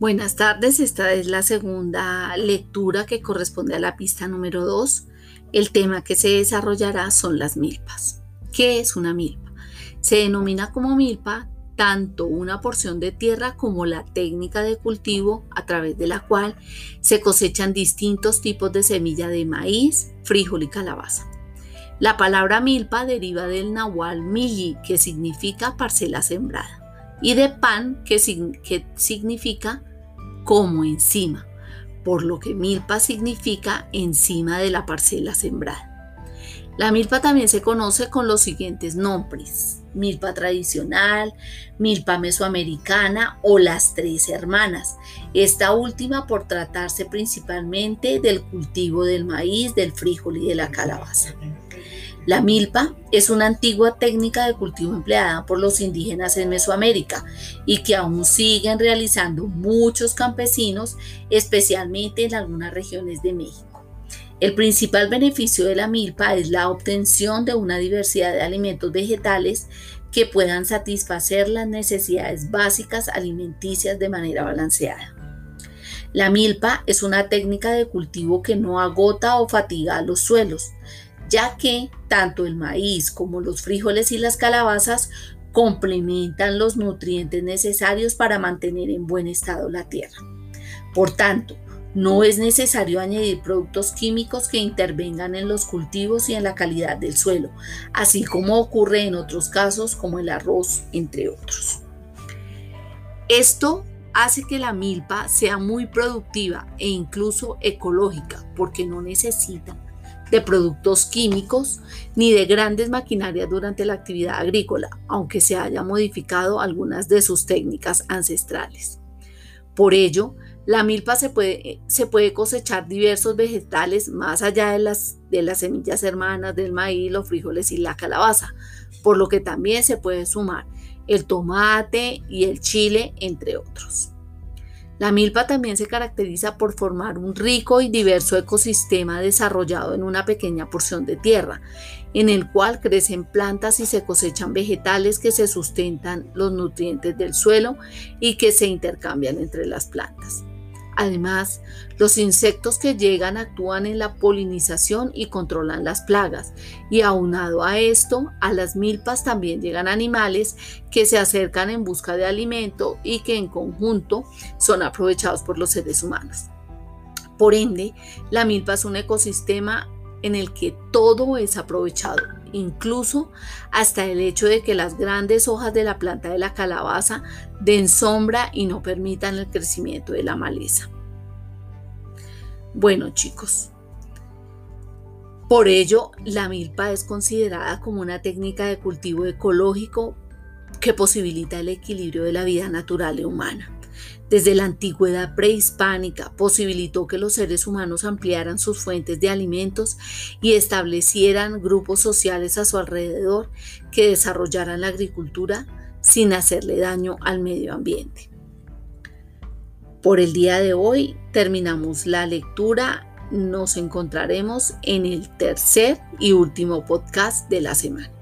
Buenas tardes, esta es la segunda lectura que corresponde a la pista número 2. El tema que se desarrollará son las milpas. ¿Qué es una milpa? Se denomina como milpa tanto una porción de tierra como la técnica de cultivo a través de la cual se cosechan distintos tipos de semilla de maíz, frijol y calabaza. La palabra milpa deriva del nahual milli, que significa parcela sembrada, y de pan, que, que significa como encima, por lo que milpa significa encima de la parcela sembrada. La milpa también se conoce con los siguientes nombres, milpa tradicional, milpa mesoamericana o las tres hermanas, esta última por tratarse principalmente del cultivo del maíz, del frijol y de la calabaza. La milpa es una antigua técnica de cultivo empleada por los indígenas en Mesoamérica y que aún siguen realizando muchos campesinos, especialmente en algunas regiones de México. El principal beneficio de la milpa es la obtención de una diversidad de alimentos vegetales que puedan satisfacer las necesidades básicas alimenticias de manera balanceada. La milpa es una técnica de cultivo que no agota o fatiga los suelos, ya que tanto el maíz como los frijoles y las calabazas complementan los nutrientes necesarios para mantener en buen estado la tierra. Por tanto, no es necesario añadir productos químicos que intervengan en los cultivos y en la calidad del suelo, así como ocurre en otros casos como el arroz, entre otros. Esto hace que la milpa sea muy productiva e incluso ecológica porque no necesita de productos químicos ni de grandes maquinarias durante la actividad agrícola, aunque se haya modificado algunas de sus técnicas ancestrales. Por ello, la milpa se puede, se puede cosechar diversos vegetales más allá de las, de las semillas hermanas del maíz, los frijoles y la calabaza, por lo que también se puede sumar el tomate y el chile, entre otros. La milpa también se caracteriza por formar un rico y diverso ecosistema desarrollado en una pequeña porción de tierra, en el cual crecen plantas y se cosechan vegetales que se sustentan los nutrientes del suelo y que se intercambian entre las plantas. Además, los insectos que llegan actúan en la polinización y controlan las plagas. Y aunado a esto, a las milpas también llegan animales que se acercan en busca de alimento y que en conjunto son aprovechados por los seres humanos. Por ende, la milpa es un ecosistema en el que todo es aprovechado, incluso hasta el hecho de que las grandes hojas de la planta de la calabaza den sombra y no permitan el crecimiento de la maleza. Bueno chicos, por ello la milpa es considerada como una técnica de cultivo ecológico que posibilita el equilibrio de la vida natural y humana. Desde la antigüedad prehispánica posibilitó que los seres humanos ampliaran sus fuentes de alimentos y establecieran grupos sociales a su alrededor que desarrollaran la agricultura sin hacerle daño al medio ambiente. Por el día de hoy terminamos la lectura. Nos encontraremos en el tercer y último podcast de la semana.